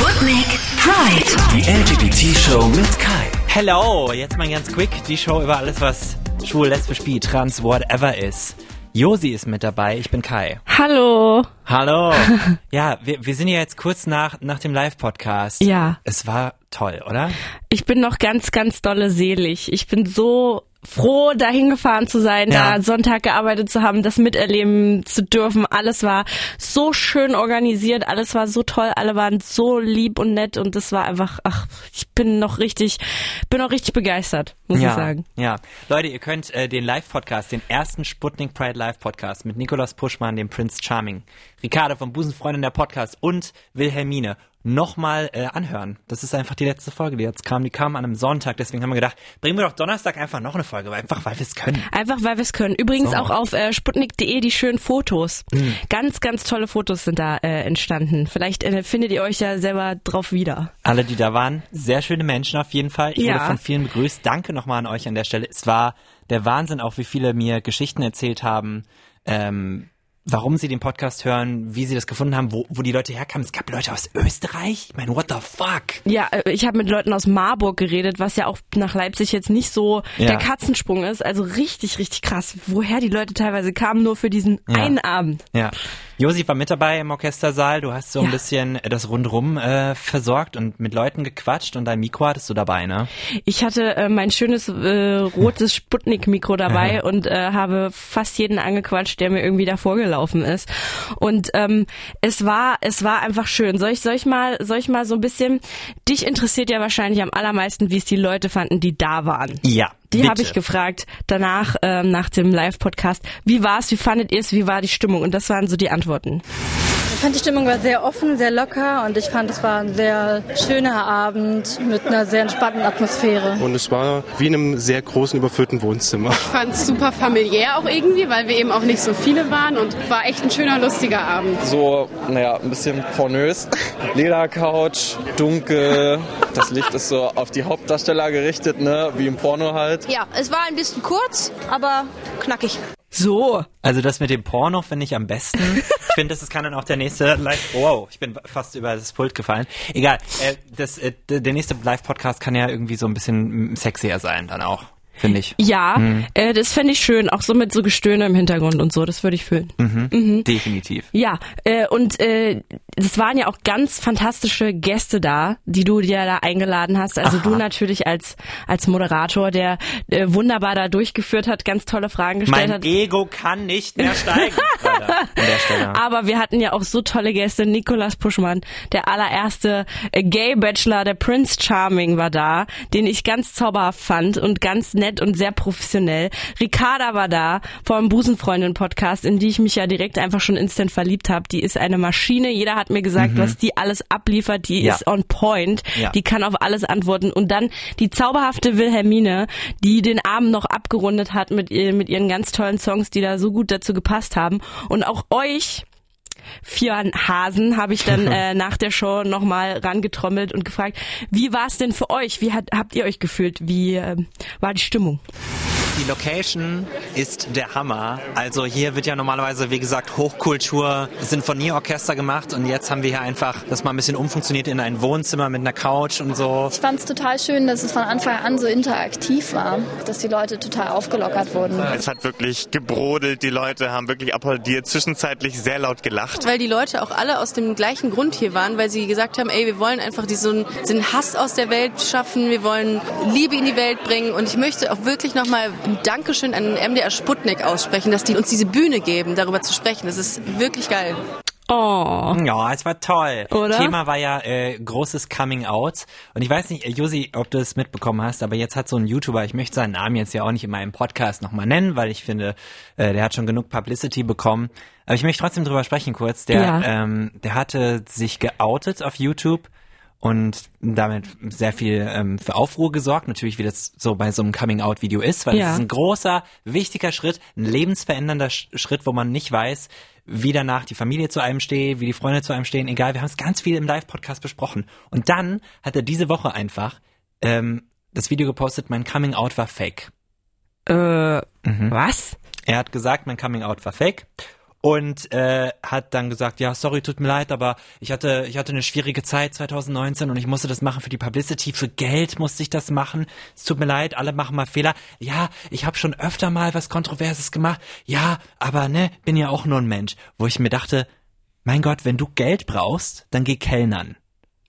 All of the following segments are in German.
Sputnik Pride. Die LGBT-Show mit Kai. Hello, jetzt mal ganz quick die Show über alles, was schwul, lesbisch, bi, trans, whatever ist. Josi ist mit dabei, ich bin Kai. Hallo. Hallo. Ja, wir, wir sind ja jetzt kurz nach, nach dem Live-Podcast. Ja. Es war toll, oder? Ich bin noch ganz, ganz dolle selig. Ich bin so froh, dahin gefahren zu sein, Ja. da Sonntag gearbeitet zu haben, das miterleben zu dürfen. Alles war so schön organisiert, alles war so toll, alle waren so lieb und nett und das war einfach, ach, ich bin noch richtig, bin noch richtig begeistert, muss ja, ich sagen. Ja. Leute, ihr könnt äh, den Live-Podcast, den ersten Sputnik Pride Live-Podcast mit Nikolaus Puschmann, dem Prince Charming, Ricardo vom Busenfreundin der Podcast und Wilhelmine nochmal äh, anhören. Das ist einfach die letzte Folge, die jetzt kam. Die kam an einem Sonntag, deswegen haben wir gedacht, bringen wir doch Donnerstag einfach noch eine Folge, einfach weil wir es können. Einfach weil wir es können. Übrigens So. auch auf äh, sputnik.de die schönen Fotos. Ganz, ganz tolle Fotos sind da äh, entstanden. Vielleicht äh, findet ihr euch ja selber drauf wieder. Alle, die da waren, sehr schöne Menschen auf jeden Fall. Ich Ja. wurde von vielen begrüßt. Danke nochmal an euch an der Stelle. Es war der Wahnsinn, auch wie viele mir Geschichten erzählt haben, ähm, warum sie den Podcast hören, wie sie das gefunden haben, wo, wo die Leute herkamen. Es gab Leute aus Österreich. Ich meine, what the fuck? Ja, äh, ich habe mit Leuten aus Marburg geredet, was ja auch nach Leipzig jetzt nicht so Ja. der Katzensprung ist. Also richtig, richtig krass, woher die Leute teilweise kamen, nur für diesen Ja. einen Abend. Ja. Josi war mit dabei im Orchestersaal. Du hast so ein Ja. bisschen das Rundrum äh, versorgt und mit Leuten gequatscht und dein Mikro hattest du dabei, ne? Ich hatte äh, mein schönes äh, rotes Sputnik-Mikro dabei und äh, habe fast jeden angequatscht, der mir irgendwie davor gelaufen ist. Und ähm, es war, es war einfach schön. Soll ich, soll ich mal, soll ich mal so ein bisschen? Dich interessiert ja wahrscheinlich am allermeisten, wie es die Leute fanden, die da waren. Ja. Die habe ich gefragt danach, ähm, nach dem Live-Podcast. Wie war's? Wie fandet ihr es? Wie war die Stimmung? Und das waren so die Antworten. Ich fand die Stimmung war sehr offen, sehr locker und ich fand es war ein sehr schöner Abend mit einer sehr entspannten Atmosphäre. Und es war wie in einem sehr großen, überfüllten Wohnzimmer. Ich fand es super familiär auch irgendwie, weil wir eben auch nicht so viele waren und war echt ein schöner, lustiger Abend. so, naja, ein bisschen pornös. Ledercouch, dunkel. Das Licht ist so auf die Hauptdarsteller gerichtet, ne? Wie im Porno halt. Ja, es war ein bisschen kurz, aber knackig. So. Also das mit dem Porno finde ich am besten. Ich finde, das kann dann auch der nächste Live. Wow, ich bin fast über das Pult gefallen. Egal. Äh, das, äh, der nächste Live-Podcast kann ja irgendwie so ein bisschen sexier sein dann auch, finde ich. Ja, äh, das fände ich schön. Auch so mit so Gestöhne im Hintergrund und so. Das würde ich fühlen. Definitiv. Ja, äh, und äh, es waren ja auch ganz fantastische Gäste da, die du dir da eingeladen hast. Also du natürlich als als Moderator, der äh, wunderbar da durchgeführt hat, ganz tolle Fragen gestellt Mein hat. Ego kann nicht mehr steigen. Aber wir hatten ja auch so tolle Gäste. Nikolas Puschmann, der allererste äh, Gay Bachelor, der Prince Charming war da, den ich ganz zauberhaft fand und ganz nett und sehr professionell. Ricarda war da vom Busenfreundin Podcast, in die ich mich ja direkt einfach schon instant verliebt habe. Die ist eine Maschine. Jeder hat mir gesagt, was die alles abliefert. Die Mhm. Ja. ist on point. Ja. Die kann auf alles antworten. Und dann die zauberhafte Wilhelmine, die den Abend noch abgerundet hat mit, ihr- mit ihren ganz tollen Songs, die da so gut dazu gepasst haben. Und auch euch, vier Hasen, habe ich dann äh, nach der Show nochmal rangetrommelt und gefragt, wie war es denn für euch? Wie hat, habt ihr euch gefühlt? Wie ähm, war die Stimmung? Die Location ist der Hammer. Also hier wird ja normalerweise, wie gesagt, Hochkultur, Sinfonieorchester gemacht und jetzt haben wir hier einfach das mal ein bisschen umfunktioniert in ein Wohnzimmer mit einer Couch und so. Ich fand es total schön, dass es von Anfang an so interaktiv war, dass die Leute total aufgelockert wurden. Es hat wirklich gebrodelt, die Leute haben wirklich applaudiert, zwischenzeitlich sehr laut gelacht. Weil die Leute auch alle aus dem gleichen Grund hier waren, weil sie gesagt haben, ey, wir wollen einfach diesen, diesen Hass aus der Welt schaffen, wir wollen Liebe in die Welt bringen und ich möchte auch wirklich nochmal ein Dankeschön an den MDR Sputnik aussprechen, dass die uns diese Bühne geben, darüber zu sprechen. Das ist wirklich geil. Oh. Ja, es war toll. Oder? Thema war ja äh, großes Coming Out. Und ich weiß nicht, äh, Josi, ob du es mitbekommen hast, aber jetzt hat so ein YouTuber, ich möchte seinen Namen jetzt ja auch nicht in meinem Podcast nochmal nennen, weil ich finde, äh, der hat schon genug Publicity bekommen. Aber ich möchte trotzdem drüber sprechen kurz. Der, Ja. ähm, der hatte sich geoutet auf YouTube und damit sehr viel ähm, für Aufruhr gesorgt, natürlich wie das so bei so einem Coming-out-Video ist, weil Ja. es ist ein großer, wichtiger Schritt, ein lebensverändernder Sch- Schritt, wo man nicht weiß, wie danach die Familie zu einem steht, wie die Freunde zu einem stehen, egal, wir haben es ganz viel im Live-Podcast besprochen. Und dann hat er diese Woche einfach ähm, das Video gepostet, mein Coming-out war fake. Äh, Mhm. was? Er hat gesagt, mein Coming-out war fake und äh, hat dann gesagt, ja, sorry, tut mir leid, aber ich hatte ich hatte eine schwierige Zeit 2019 und ich musste das machen für die Publicity, für Geld musste ich das machen. Es tut mir leid, alle machen mal Fehler. Ja, ich habe schon öfter mal was kontroverses gemacht. Ja, aber ne, bin ja auch nur ein Mensch, wo ich mir dachte, mein Gott, wenn du Geld brauchst, dann geh kellnern.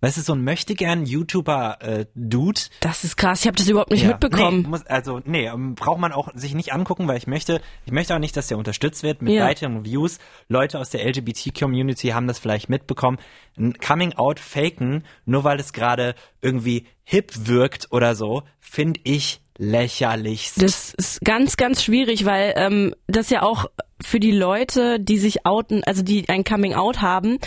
Weißt du, so ein möchte gern YouTuber-Dude. Das ist krass, ich habe das überhaupt nicht Ja. mitbekommen. Nee, muss, also, nee, ähm, braucht man auch sich nicht angucken, weil ich möchte, ich möchte auch nicht, dass der unterstützt wird mit Ja. weiteren Views. Leute aus der LGBT-Community haben das vielleicht mitbekommen. Ein Coming-out faken, nur weil es gerade irgendwie hip wirkt oder so, finde ich lächerlichst. Das ist ganz, ganz schwierig, weil ähm, das ja auch für die Leute, die sich outen, also die ein Coming Out haben,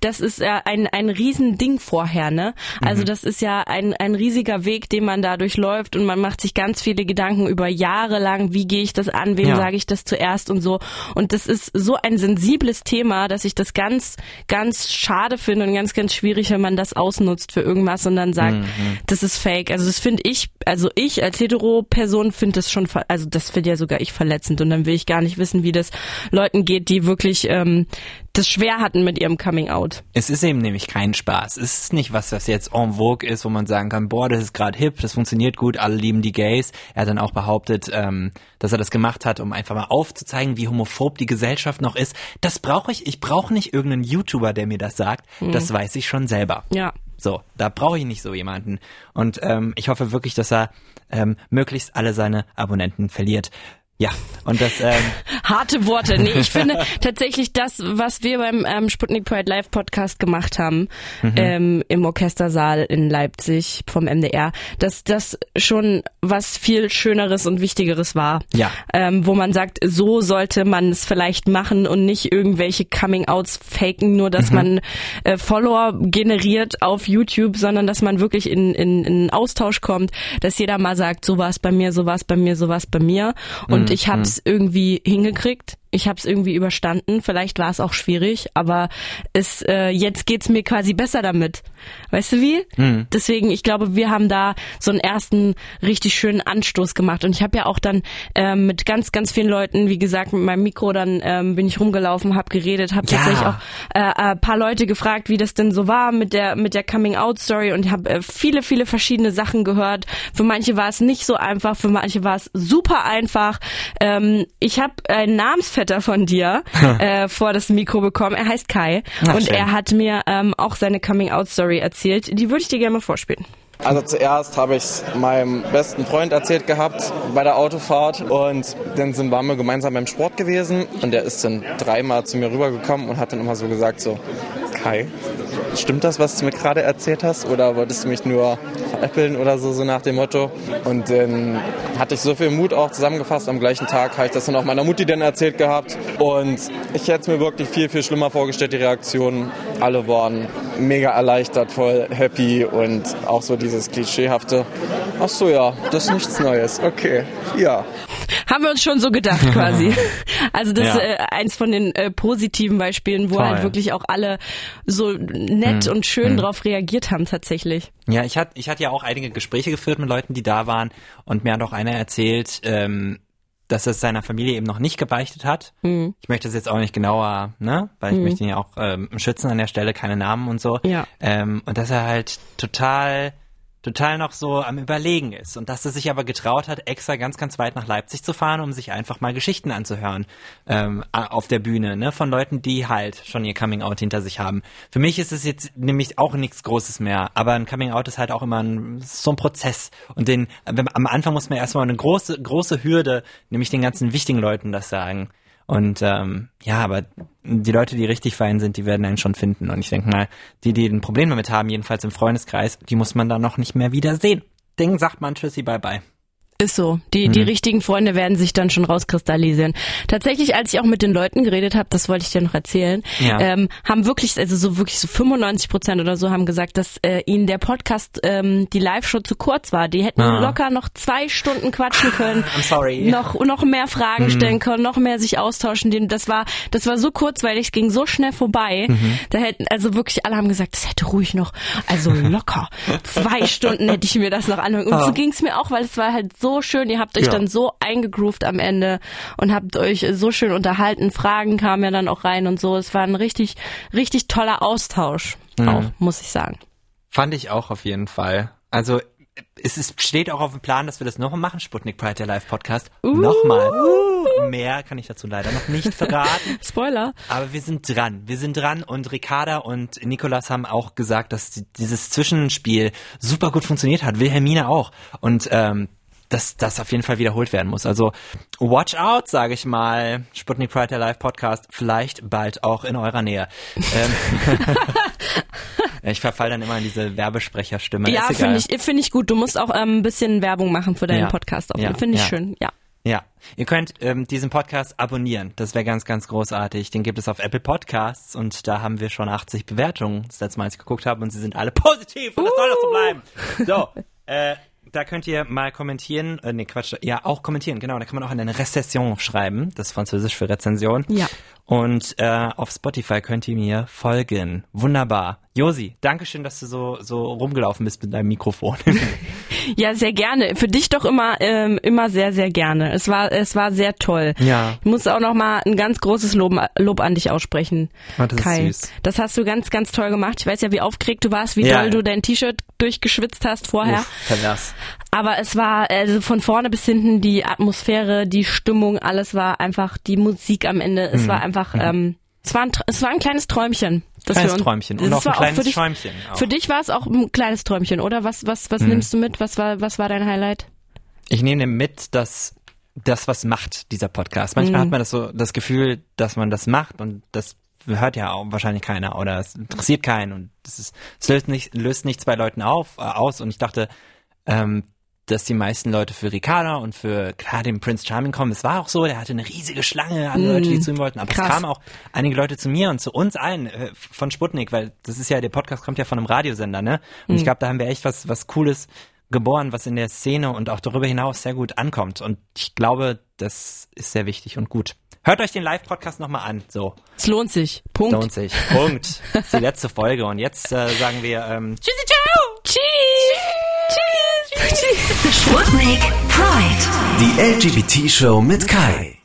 das ist ja ein ein Riesending vorher, ne? Also Mhm. das ist ja ein ein riesiger Weg, den man da durchläuft und man macht sich ganz viele Gedanken über Jahre lang, wie gehe ich das an, wem Ja. sage ich das zuerst und so. Und das ist so ein sensibles Thema, dass ich das ganz, ganz schade finde und ganz, ganz schwierig, wenn man das ausnutzt für irgendwas und dann sagt, Mhm. das ist fake. Also das finde ich, also ich als hetero-Person finde das schon, also das finde ja sogar ich verletzend und dann will ich gar nicht wissen, wie das Leuten geht, die wirklich ähm, das schwer hatten mit ihrem Coming Out. Es ist eben nämlich kein Spaß. Es ist nicht was, was jetzt en vogue ist, wo man sagen kann, boah, das ist gerade hip, das funktioniert gut, alle lieben die Gays. Er hat dann auch behauptet, ähm, dass er das gemacht hat, um einfach mal aufzuzeigen, wie homophob die Gesellschaft noch ist. Das brauche ich. Ich brauche nicht irgendeinen YouTuber, der mir das sagt. Das weiß ich schon selber. Ja. So, da brauche ich nicht so jemanden. Und ähm, ich hoffe wirklich, dass er ähm, möglichst alle seine Abonnenten verliert. Ja, und das, ähm, Harte Worte. Nee, ich finde tatsächlich das, was wir beim ähm, Sputnik Pride Live Podcast gemacht haben, ähm, im Orchestersaal in Leipzig vom MDR, dass das schon was viel Schöneres und Wichtigeres war. Ja. Ähm, wo man sagt, so sollte man es vielleicht machen und nicht irgendwelche Coming-outs faken, nur dass man äh, Follower generiert auf YouTube, sondern dass man wirklich in, in, in Austausch kommt, dass jeder mal sagt, so war es bei mir, so war es bei mir, so war es bei mir. Und ich habe es irgendwie hingekriegt. Ich habe es irgendwie überstanden. Vielleicht war es auch schwierig, aber es äh, jetzt geht's mir quasi besser damit. Weißt du wie? Deswegen, ich glaube, wir haben da so einen ersten richtig schönen Anstoß gemacht. Und ich habe ja auch dann ähm, mit ganz, ganz vielen Leuten, wie gesagt, mit meinem Mikro dann ähm, bin ich rumgelaufen, habe geredet, habe Ja. tatsächlich auch äh, äh, paar Leute gefragt, wie das denn so war mit der mit der Coming Out Story und habe äh, viele, viele verschiedene Sachen gehört. Für manche war es nicht so einfach, für manche war es super einfach. Ähm, ich habe einen Namensvetter von dir äh, vor das Mikro bekommen. Er heißt Kai Ach, und schön. er hat mir ähm, auch seine Coming Out Story erzählt. Die würde ich dir gerne mal vorspielen. Also zuerst habe ich es meinem besten Freund erzählt gehabt bei der Autofahrt und dann sind, waren wir gemeinsam beim Sport gewesen und der ist dann dreimal zu mir rübergekommen und hat dann immer so gesagt so, Kai, stimmt das, was du mir gerade erzählt hast oder wolltest du mich nur veräppeln oder so, so nach dem Motto? Und dann hatte ich so viel Mut auch zusammengefasst. Am gleichen Tag habe ich das dann auch meiner Mutti dann erzählt gehabt und ich hätte es mir wirklich viel, viel schlimmer vorgestellt, die Reaktionen. Alle waren mega erleichtert, voll happy und auch so dieses klischeehafte, ach so ja, das ist nichts Neues, okay, ja. Haben wir uns schon so gedacht quasi. Also das ist Ja. äh, eins von den äh, positiven Beispielen, wo Toll. halt wirklich auch alle so nett und schön drauf reagiert haben tatsächlich. Ja, ich hatte ich hatte ja auch einige Gespräche geführt mit Leuten, die da waren und mir hat auch einer erzählt, ähm, dass es seiner Familie eben noch nicht gebeichtet hat. Ich möchte es jetzt auch nicht genauer, ne, weil ich möchte ihn ja auch ähm, schützen an der Stelle, keine Namen und so. Ja. Ähm, und dass er halt total total noch so am Überlegen ist und dass er sich aber getraut hat, extra ganz, ganz weit nach Leipzig zu fahren, um sich einfach mal Geschichten anzuhören ähm, auf der Bühne, ne, von Leuten, die halt schon ihr Coming Out hinter sich haben. Für mich ist es jetzt nämlich auch nichts Großes mehr, aber ein Coming Out ist halt auch immer ein, so ein Prozess und den am Anfang muss man erstmal eine große, große Hürde, nämlich den ganzen wichtigen Leuten das sagen. Und ähm, ja, aber die Leute, die richtig fein sind, die werden einen schon finden. Und ich denke mal, die, die ein Problem damit haben, jedenfalls im Freundeskreis, die muss man dann noch nicht mehr wiedersehen. Ding sagt man Tschüssi, bye bye. Ist so. Die, die richtigen Freunde werden sich dann schon rauskristallisieren. Tatsächlich, als ich auch mit den Leuten geredet habe, das wollte ich dir noch erzählen, Ja. ähm, haben wirklich, also so wirklich so 95 Prozent oder so haben gesagt, dass äh, ihnen der Podcast, ähm, die Live-Show zu kurz war. Die hätten Ah. locker noch zwei Stunden quatschen können. I'm sorry. Noch, noch mehr Fragen stellen können, noch mehr sich austauschen. Das war, das war so kurzweilig, es ging so schnell vorbei. Da hätten, also wirklich alle haben gesagt, das hätte ruhig noch, also locker. zwei Stunden hätte ich mir das noch anhören. Und so ging es mir auch, weil es war halt so so schön. Ihr habt euch Ja. dann so eingegroovt am Ende und habt euch so schön unterhalten. Fragen kamen ja dann auch rein und so. Es war ein richtig, richtig toller Austausch. Mhm. Auch, muss ich sagen. Fand ich auch auf jeden Fall. Also es ist, steht auch auf dem Plan, dass wir das nochmal machen, Sputnik Pride, der Live-Podcast. Nochmal. Mehr kann ich dazu leider noch nicht verraten. Spoiler. Aber wir sind dran. Wir sind dran und Ricarda und Nikolas haben auch gesagt, dass die- dieses Zwischenspiel super gut funktioniert hat. Wilhelmine auch. Und ähm, dass das auf jeden Fall wiederholt werden muss. Also watch out, sage ich mal. Sputnik Pride, der Live-Podcast. Vielleicht bald auch in eurer Nähe. Ähm, ich verfall dann immer in diese Werbesprecherstimme. ja, finde ich, finde ich gut. Du musst auch ähm, ein bisschen Werbung machen für deinen Ja. Podcast. Ja. Finde ich Ja. schön. Ja. Ja, ihr könnt ähm, diesen Podcast abonnieren. Das wäre ganz, ganz großartig. Den gibt es auf Apple Podcasts und da haben wir schon 80 Bewertungen, das letzte Mal, als ich geguckt habe, und sie sind alle positiv und das soll doch so bleiben. So, äh, da könnt ihr mal kommentieren, äh, nee, Quatsch, ja, auch kommentieren, genau, da kann man auch eine Rezession schreiben, das ist französisch für Rezension. Ja. Und äh, auf Spotify könnt ihr mir folgen. Wunderbar. Josi, Dankeschön, dass du so, so rumgelaufen bist mit deinem Mikrofon. Ja, sehr gerne. Für dich doch immer, ähm, immer sehr, sehr gerne. Es war, es war sehr toll. Ja. Ich muss auch noch mal ein ganz großes Lob, Lob an dich aussprechen, Oh, das ist Kai. süß. Das hast du ganz, ganz toll gemacht. Ich weiß ja, wie aufgeregt du warst, wie Ja. doll du dein T-Shirt durchgeschwitzt hast vorher. Uff, pervers. Aber es war also von vorne bis hinten die Atmosphäre, die Stimmung, alles war einfach die Musik am Ende. Mhm. Es war einfach, ähm, es war ein, es war ein kleines Träumchen. dass Kleines Träumchen und Das auch ein kleines für dich, Schäumchen auch. Für dich war es auch ein kleines Träumchen, oder? Was, was, was Mhm. nimmst du mit? Was war, was war dein Highlight? Ich nehme mit, dass das was macht, dieser Podcast. Manchmal Mhm. hat man das so das Gefühl, dass man das macht und das hört ja auch wahrscheinlich keiner oder es interessiert keinen und das ist, es löst nicht, löst nichts bei Leuten auf, äh, aus und ich dachte, ähm, dass die meisten Leute für Ricarda und für klar den Prince Charming kommen. Es war auch so, der hatte eine riesige Schlange an Mhm. Leute, die zu ihm wollten. Aber Krass. es kamen auch einige Leute zu mir und zu uns allen äh, von Sputnik, weil das ist ja, der Podcast kommt ja von einem Radiosender, ne? Und ich Mhm. glaube, da haben wir echt was, was Cooles geboren, was in der Szene und auch darüber hinaus sehr gut ankommt. Und ich glaube, das ist sehr wichtig und gut. Hört euch den Live-Podcast nochmal an. So, Es lohnt sich. Punkt. lohnt sich. Punkt. Das ist die letzte Folge. Und jetzt äh, sagen wir, ähm, Tschüssi, ciao. Tschüss. Tschüss. Sputnik Pride. Die LGBT-Show mit Kai.